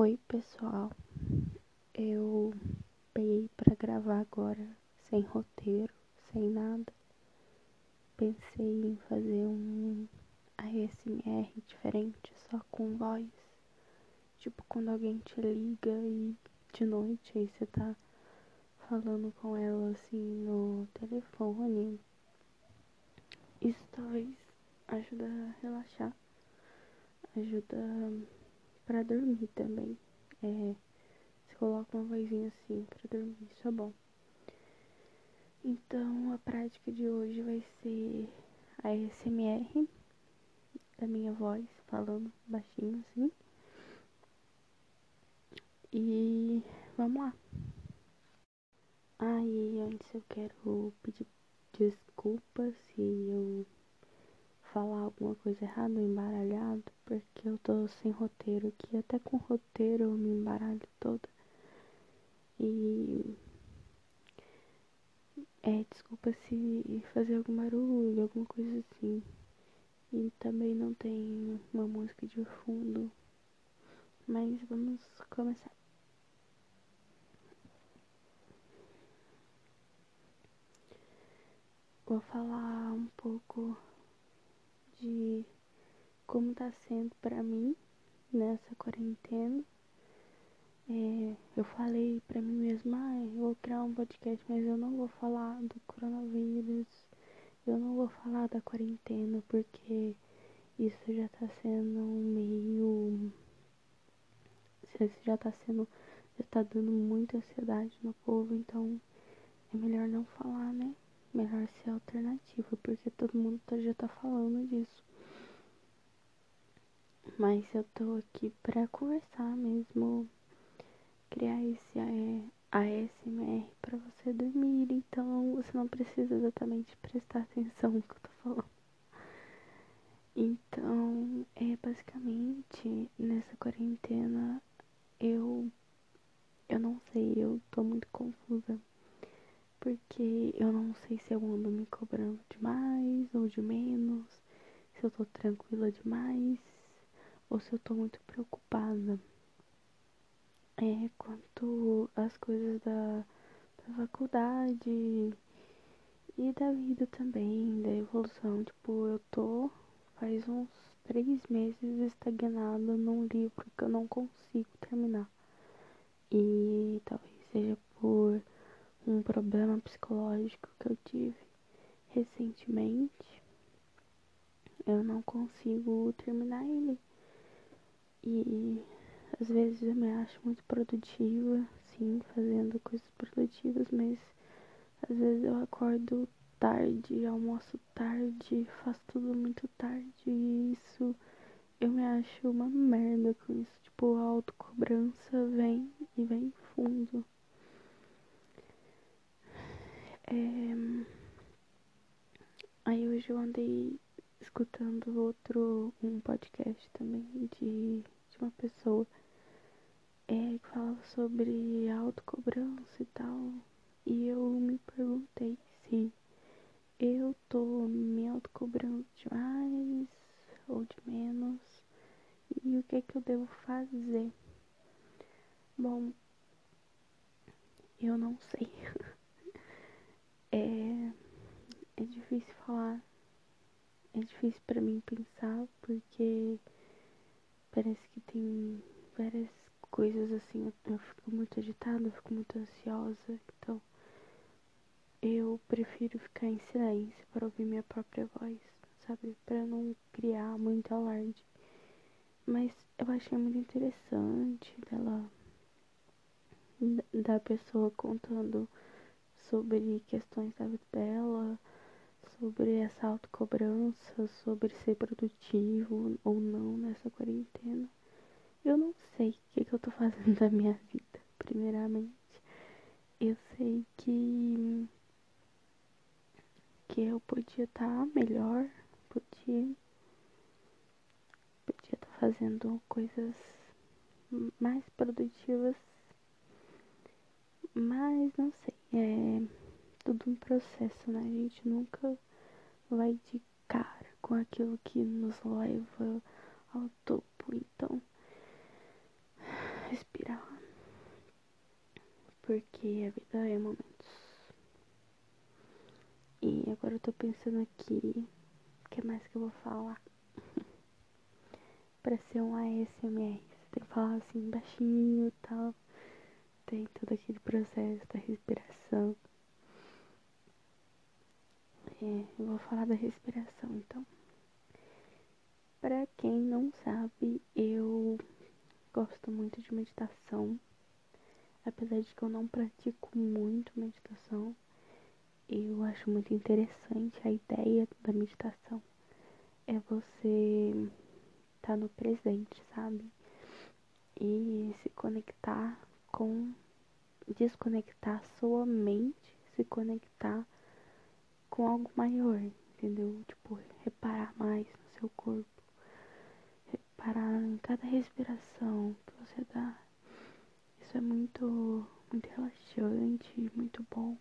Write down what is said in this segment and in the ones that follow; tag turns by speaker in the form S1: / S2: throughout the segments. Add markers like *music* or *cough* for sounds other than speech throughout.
S1: Oi, pessoal. Eu peguei para gravar agora sem roteiro, sem nada. Pensei em fazer um ASMR diferente, só com voz. Tipo quando alguém te liga e de noite aí você tá falando com ela assim no telefone. Isso talvez ajuda a relaxar, ajuda para dormir também. É, você coloca uma vozinha assim para dormir, isso é bom. Então a prática de hoje vai ser a SMR da minha voz, falando baixinho assim. E vamos lá. Aí antes eu quero pedir desculpas se eu falar alguma coisa errada embaralhado, porque eu tô sem roteiro aqui, até com roteiro eu me embaralho toda. E é, desculpa se fazer algum barulho, alguma coisa assim. E também não tem uma música de fundo. Mas vamos começar. Vou falar um pouco de como tá sendo para mim nessa quarentena. É, eu falei para mim mesma, ah, eu vou criar um podcast, mas eu não vou falar do coronavírus, eu não vou falar da quarentena, porque isso já tá sendo meio. Isso já tá sendo. Já tá dando muita ansiedade no povo, então é melhor não falar, né? Melhor ser alternativa, porque todo mundo tá, já tá falando disso. Mas eu tô aqui pra conversar mesmo, criar esse ASMR pra você dormir, então você não precisa exatamente prestar atenção no que eu tô falando. Então, é basicamente nessa quarentena eu eu não sei, eu tô muito confusa porque eu não sei se eu ando me cobrando demais ou de menos, se eu tô tranquila demais ou se eu tô muito preocupada. É, quanto às coisas da, da faculdade e da vida também, da evolução. Tipo, eu tô faz uns três meses estagnada num livro que eu não consigo terminar. E talvez seja por um problema psicológico que eu tive recentemente. Eu não consigo terminar ele. E às vezes eu me acho muito produtiva, sim, fazendo coisas produtivas, mas às vezes eu acordo tarde, almoço tarde, faço tudo muito tarde e isso eu me acho uma merda com isso. Tipo, a autocobrança vem e vem fundo. É... Aí hoje eu andei escutando outro, um podcast também de, de uma pessoa é, que falava sobre autocobrança e tal. E eu me perguntei se eu tô me autocobrando demais ou de menos e o que é que eu devo fazer. Bom, eu não sei. *laughs* é, é difícil falar. É difícil para mim pensar porque parece que tem várias coisas assim. Eu fico muito agitada, eu fico muito ansiosa. Então eu prefiro ficar em silêncio para ouvir minha própria voz, sabe? Para não criar muito alarde. Mas eu achei muito interessante dela da pessoa contando sobre questões da vida dela, sobre essa autocobrança, sobre ser produtivo ou não nessa quarentena. Eu não sei o que, que eu tô fazendo da minha vida, primeiramente. Eu sei que que eu podia estar tá melhor, podia podia estar tá fazendo coisas mais produtivas mas não sei, é tudo um processo, né? A gente nunca vai de cara com aquilo que nos leva ao topo. Então, Porque a vida é momentos. E agora eu tô pensando aqui, o que mais que eu vou falar? *laughs* pra ser um ASMR, você tem que falar assim baixinho e tal. Tem todo aquele processo da respiração. É, eu vou falar da respiração então. Pra quem não sabe, eu gosto muito de meditação. Apesar de que eu não pratico muito meditação, eu acho muito interessante a ideia da meditação. É você estar tá no presente, sabe? E se conectar com. desconectar sua mente, se conectar com algo maior, entendeu? Tipo, reparar mais no seu corpo, reparar em cada respiração que você dá. Isso é muito, muito relaxante, muito bom.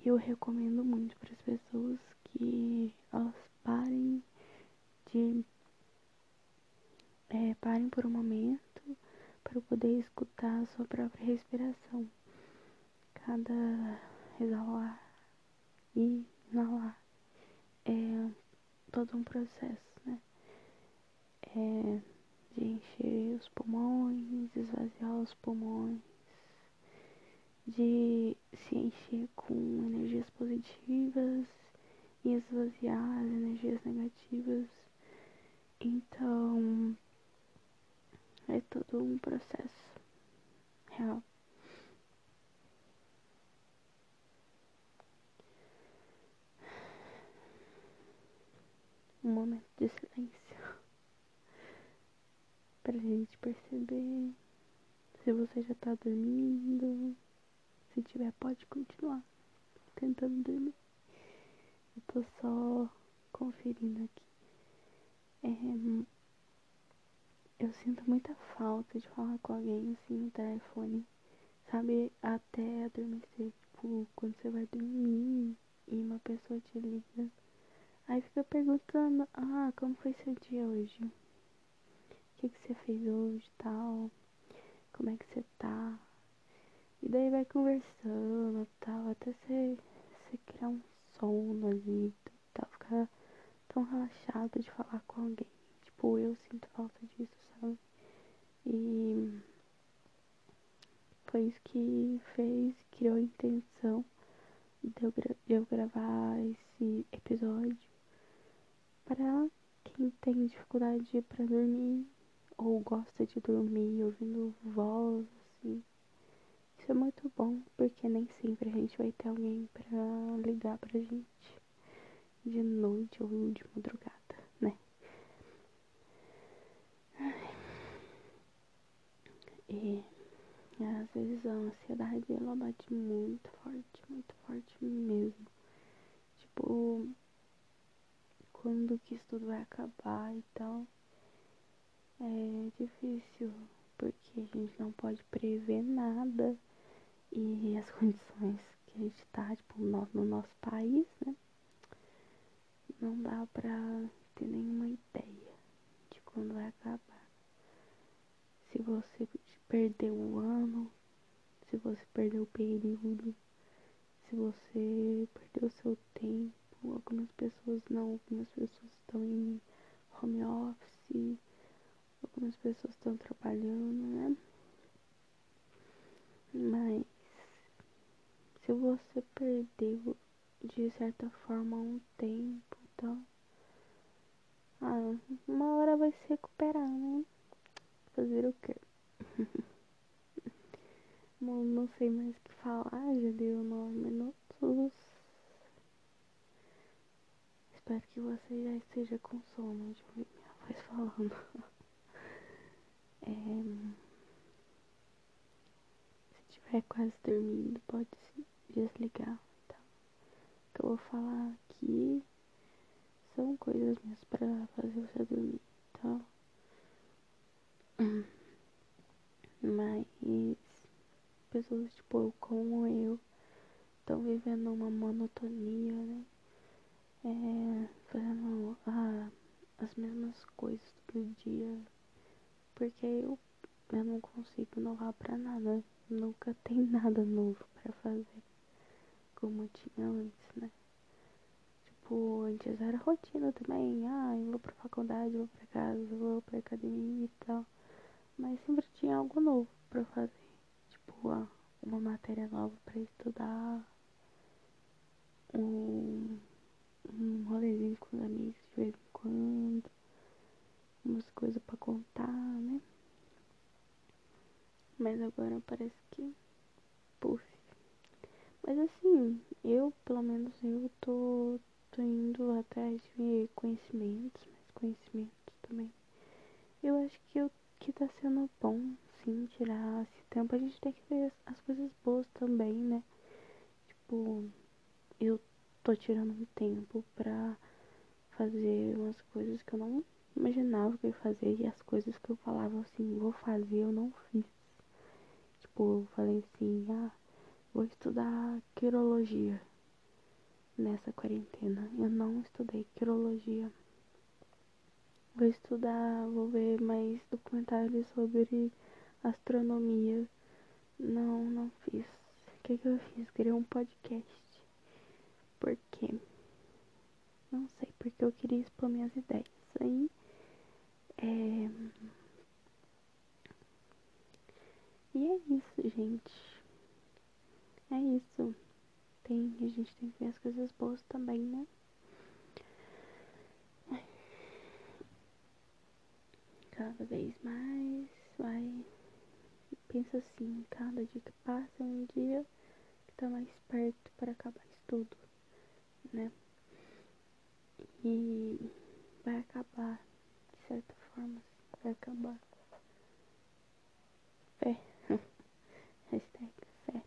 S1: E eu recomendo muito para as pessoas que elas parem de é, parem por um momento para poder escutar a sua própria respiração. Cada exalar e inalar é todo um processo, né? É de encher os pulmões, esvaziar os pulmões, de se encher com energias positivas e esvaziar as energias negativas. Então, é todo um processo real. Um momento de silêncio *laughs* pra gente perceber se você já tá dormindo. Se tiver, pode continuar tentando dormir. Eu tô só conferindo aqui. É, eu sinto muita falta de falar com alguém assim no telefone, sabe? Até adormecer. Tipo, quando você vai dormir e uma pessoa te liga. Aí fica perguntando, ah, como foi seu dia hoje? O que, que você fez hoje tal? Como é que você tá? E daí vai conversando tal, até você, você criar um sono ali, tal, ficar tão relaxado de falar com alguém. Tipo, eu sinto falta disso, sabe? E foi isso que fez, criou a intenção de eu, gra de eu gravar esse episódio para quem tem dificuldade para dormir ou gosta de dormir ouvindo voz, assim. Isso é muito bom, porque nem sempre a gente vai ter alguém para ligar pra gente de noite ou de madrugada. E às vezes a ansiedade ela bate muito forte, muito forte mesmo. Tipo, quando que isso tudo vai acabar e tal. É difícil, porque a gente não pode prever nada. E *laughs* as condições que a gente tá, tipo, no, no nosso país, né? Não dá pra ter nenhuma ideia de quando vai acabar se você perdeu o ano, se você perdeu o período, se você perdeu o seu tempo. Algumas pessoas não, algumas pessoas estão em home office, algumas pessoas estão trabalhando, né? Mas se você perdeu de certa forma um tempo, então ah, uma hora vai se recuperar, né? fazer o quê? *laughs* Bom, não sei mais o que falar, já deu nove minutos. Espero que você já esteja com sono de ouvir minha voz falando. *laughs* é, se tiver quase dormindo, pode desligar, tá? O que eu vou falar aqui são coisas minhas pra fazer você dormir, tá? *clears throat* Mas pessoas tipo como eu estão vivendo uma monotonia, né? É, fazendo ah, as mesmas coisas todo dia. Porque eu, eu não consigo inovar pra nada. Nunca tem *laughs* nada novo pra fazer. Como tinha antes, né? Tipo, antes era rotina também. Ah, eu vou pra faculdade, vou pra casa, vou pra academia e tal. Mas sempre tinha algo novo pra fazer. Tipo, uma matéria nova pra estudar. Um, um rolezinho com os amigos de vez em quando. Umas coisas pra contar, né? Mas agora parece que. Puf. Mas assim, eu, pelo menos, eu tô, tô indo atrás de conhecimentos, mais conhecimentos também. Eu acho que, eu, que tá sendo bom, sim, tirar esse tempo. A gente tem que ver as coisas boas também, né? Tipo, eu tô tirando um tempo pra fazer umas coisas que eu não imaginava que eu ia fazer e as coisas que eu falava assim, vou fazer, eu não fiz. Tipo, eu falei assim, ah, vou estudar quirologia nessa quarentena. Eu não estudei quirologia. Vou estudar, vou ver mais documentários sobre astronomia. Não, não fiz. O que, que eu fiz? Criei um podcast. Por quê? Não sei, porque eu queria expor minhas ideias. Aí, é... E é isso, gente. É isso. Tem, a gente tem que ver as coisas boas também, né? Cada vez mais vai. Pensa assim, cada dia que passa é um dia que tá mais perto para acabar isso tudo, né? E vai acabar, de certa forma, vai acabar. Fé. *laughs* Hashtag fé.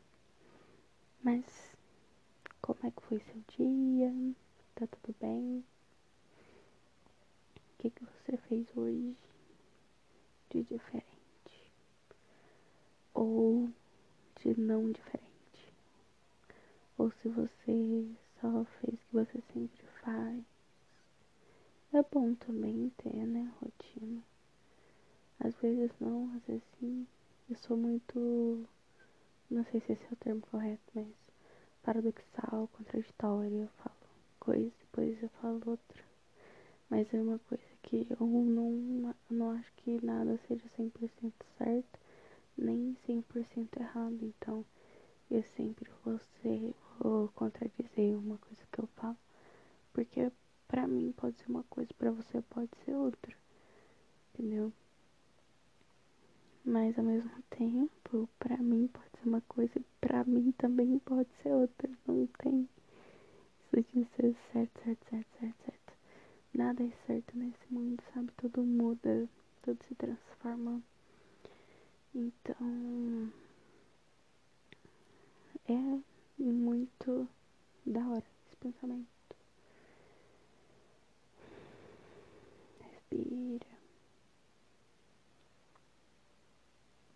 S1: Mas como é que foi seu dia? Tá tudo bem? O que, que você fez hoje de diferente? Ou de não diferente? Ou se você só fez o que você sempre faz? É bom também ter, né, rotina. Às vezes não, às vezes sim. Eu sou muito. Não sei se esse é o termo correto, mas paradoxal, contraditório. Eu falo coisa, depois eu falo outra. Mas é uma coisa que eu não, não acho que nada seja 100% certo, nem 100% errado. Então, eu sempre vou, ser, vou contradizer uma coisa que eu falo. Porque pra mim pode ser uma coisa, pra você pode ser outra. Entendeu? Mas ao mesmo tempo, pra mim pode ser uma coisa e pra mim também pode ser outra. Não tem isso de ser certo, certo, certo, certo, certo. Nada é certo nesse mundo, sabe? Tudo muda, tudo se transforma. Então é muito da hora esse pensamento. Respira.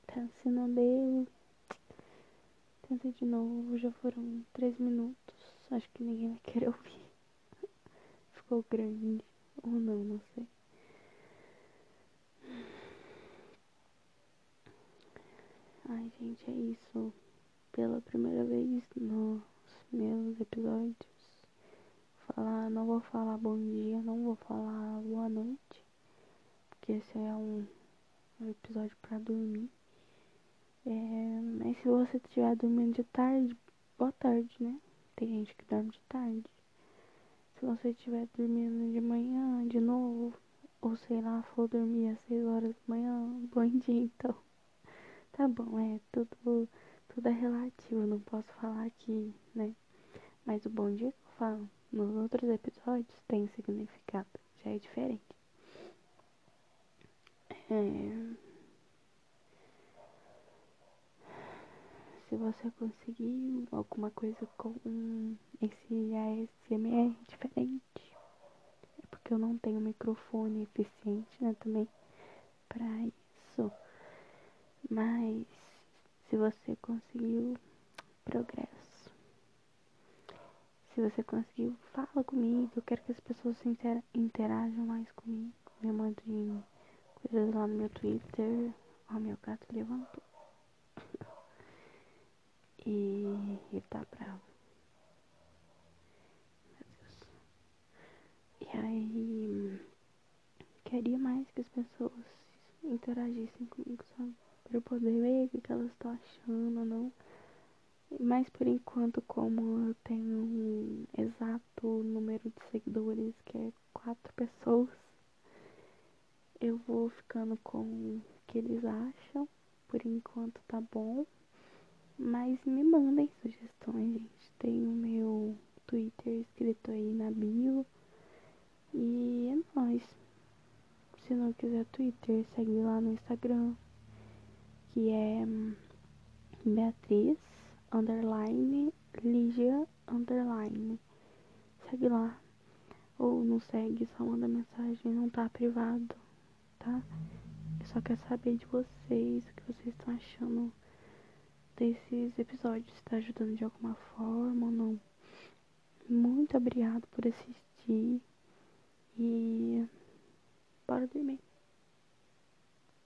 S1: Tá, se não deu, tenta de novo. Já foram três minutos. Acho que ninguém vai querer ouvir. Ficou grande. Ou não, não sei. Ai, gente, é isso. Pela primeira vez nos meus episódios, falar, não vou falar bom dia, não vou falar boa noite, porque esse é um, um episódio para dormir. É, mas se você estiver dormindo de tarde, boa tarde, né? Tem gente que dorme de tarde. Se você estiver dormindo de manhã, de novo, ou sei lá, for dormir às 6 horas da manhã, bom *laughs* dia então. Tá bom, é tudo, tudo é relativo, não posso falar aqui, né? Mas o bom dia que eu falo nos outros episódios tem significado, já é diferente. É... Se você conseguir alguma coisa com esse ASMR diferente, é porque eu não tenho microfone eficiente, né, também, pra isso. Mas se você conseguiu progresso, se você conseguiu, fala comigo. Eu quero que as pessoas interajam mais comigo. Me mandem coisas lá no meu Twitter Ó, meu gato levantou. *laughs* e ele tá bravo. Meu Deus. Aí, queria mais que as pessoas interagissem comigo, sabe? Pra eu poder ver o que elas estão achando ou não. Mas por enquanto, como eu tenho um exato número de seguidores, que é quatro pessoas, eu vou ficando com o que eles acham. Por enquanto tá bom. Mas me mandem sugestões, gente. Tem o meu Twitter escrito aí na bio. E é nóis. Se não quiser Twitter, segue lá no Instagram. Que é Beatriz underline Ligia underline. Segue lá. Ou não segue, só manda mensagem, não tá privado, tá? Eu só quero saber de vocês, o que vocês estão achando desses episódios. Se tá ajudando de alguma forma ou não. Muito obrigado por assistir. E bora dormir.